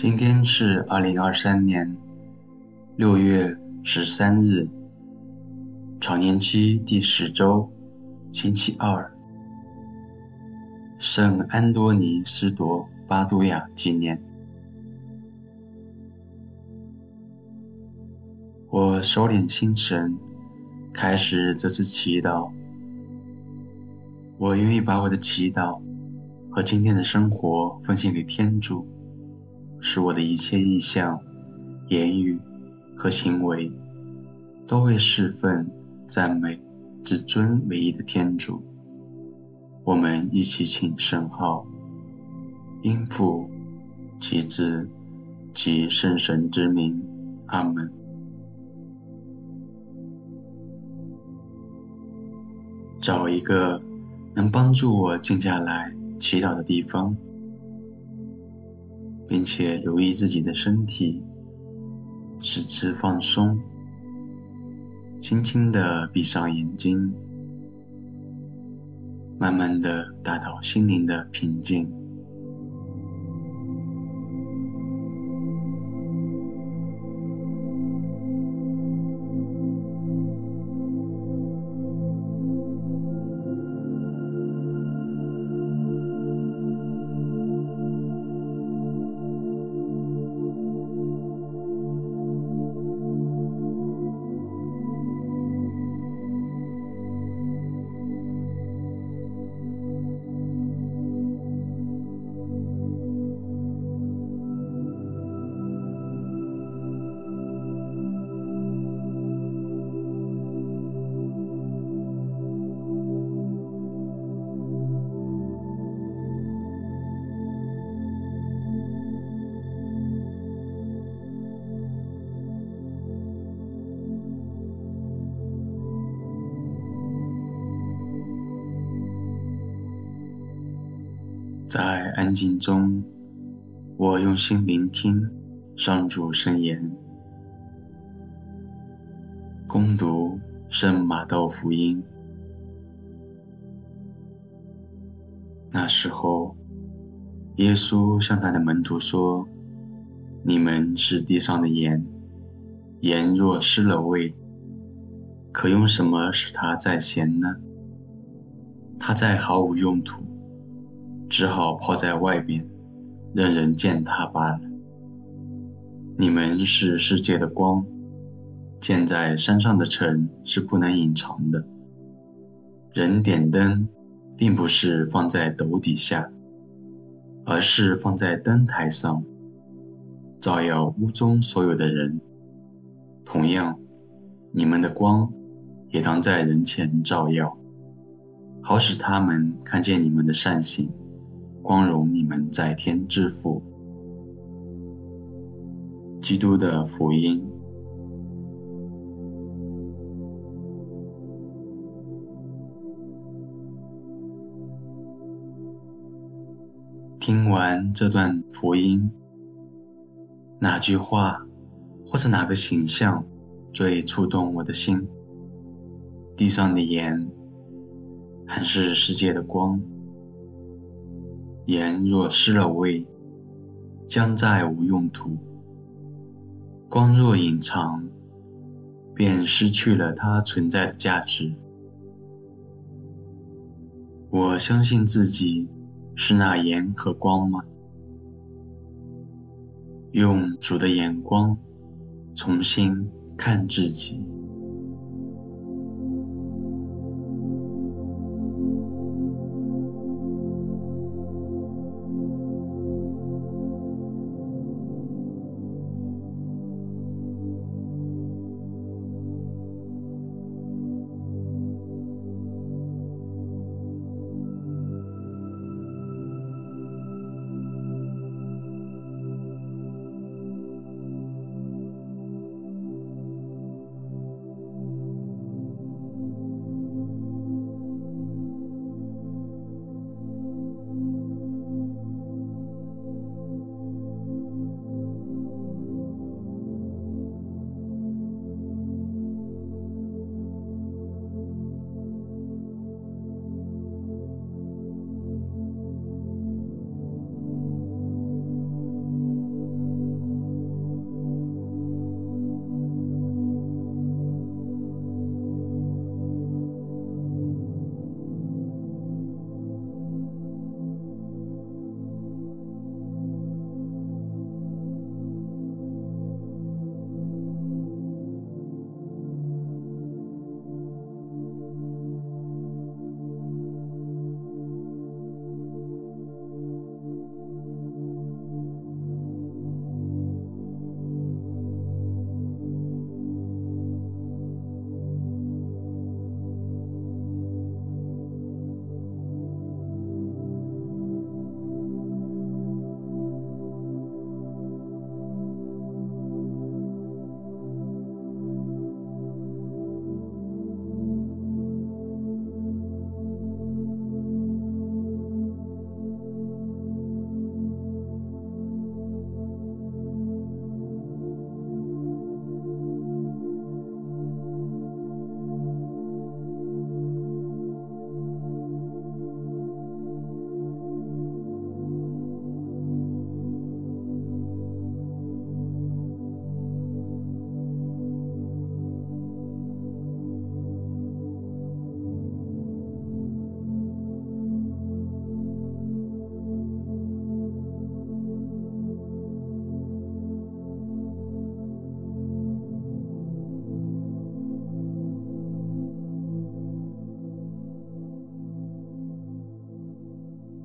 今天是二零二三年六月十三日，常年期第十周，星期二，圣安多尼斯铎巴多亚纪念。我收敛心神，开始这次祈祷。我愿意把我的祈祷和今天的生活奉献给天主。使我的一切意向、言语和行为，都为侍奉、赞美至尊唯一的天主。我们一起请圣号，因父及子及圣神之名，阿门。找一个能帮助我静下来祈祷的地方。并且留意自己的身体，使之放松，轻轻的闭上眼睛，慢慢的达到心灵的平静。在安静中，我用心聆听上主圣言，恭读圣马窦福音。那时候，耶稣向他的门徒说：“你们是地上的盐，盐若失了味，可用什么使它再咸呢？它再毫无用途。”只好抛在外边，任人践踏罢了。你们是世界的光，建在山上的城是不能隐藏的。人点灯，并不是放在斗底下，而是放在灯台上，照耀屋中所有的人。同样，你们的光也当在人前照耀，好使他们看见你们的善行。光荣你们在天之父。基督的福音。听完这段福音，哪句话或者哪个形象最触动我的心？地上的盐，还是世界的光？盐若失了味，将再无用途；光若隐藏，便失去了它存在的价值。我相信自己是那盐和光吗？用主的眼光重新看自己。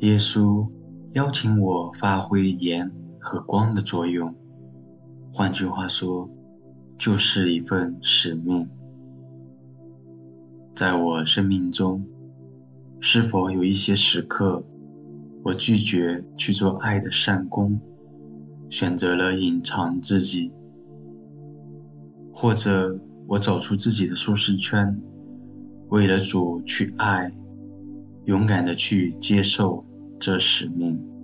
耶稣邀请我发挥盐和光的作用，换句话说，就是一份使命。在我生命中，是否有一些时刻，我拒绝去做爱的善工，选择了隐藏自己，或者我走出自己的舒适圈，为了主去爱，勇敢地去接受这使命。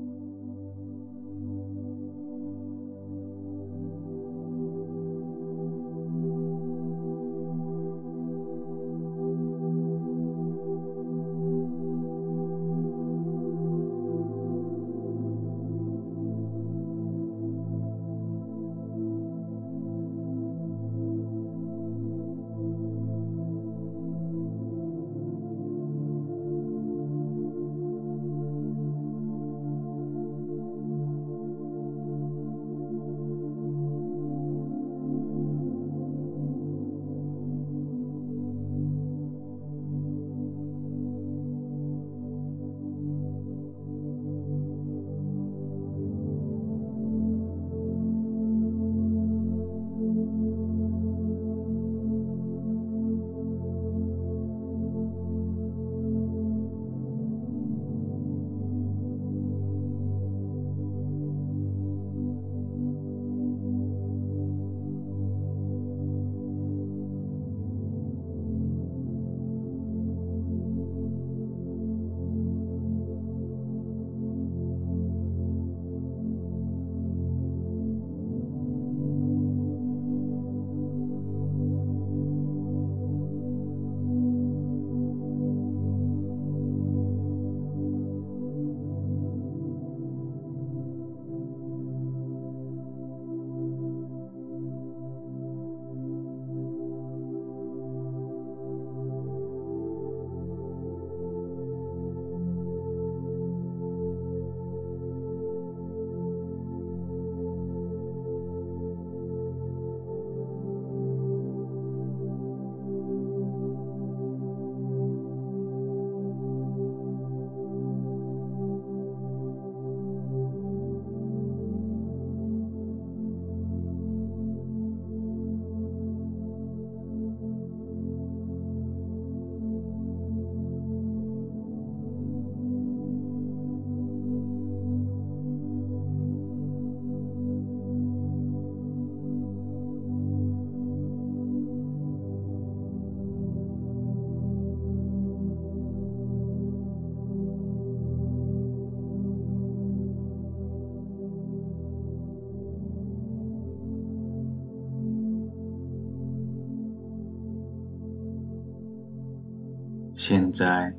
现在，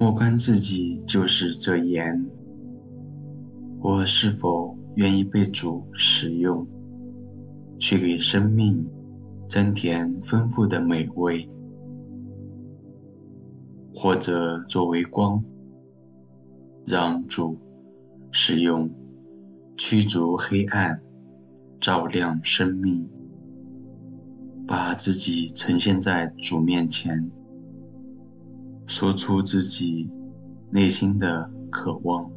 莫关自己就是这盐，我是否愿意被主使用，去给生命增添丰富的美味，或者作为光，让主使用驱逐黑暗，照亮生命，把自己呈现在主面前。说出自己内心的渴望。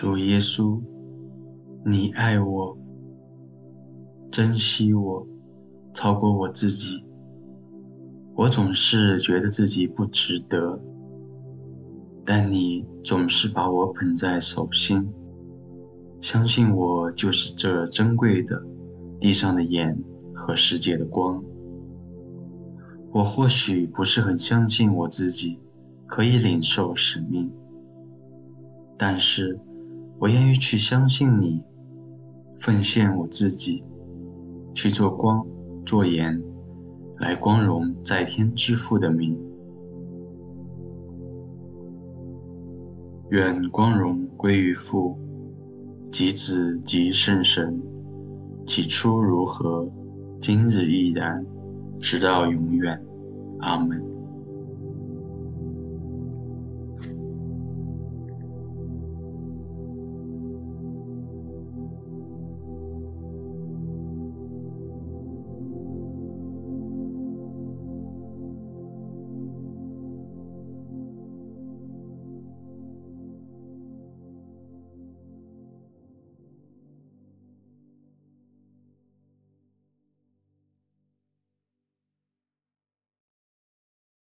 主耶稣，你爱我，珍惜我，超过我自己。我总是觉得自己不值得，但你总是把我捧在手心，相信我就是这珍贵的地上的盐和世界的光。我或许不是很相信我自己可以领受使命，但是我愿意去相信你，奉献我自己，去做光做盐，来光荣在天之父的名。愿光荣归于父，及子及圣神，起初如何，今日亦然。直到永远，阿门。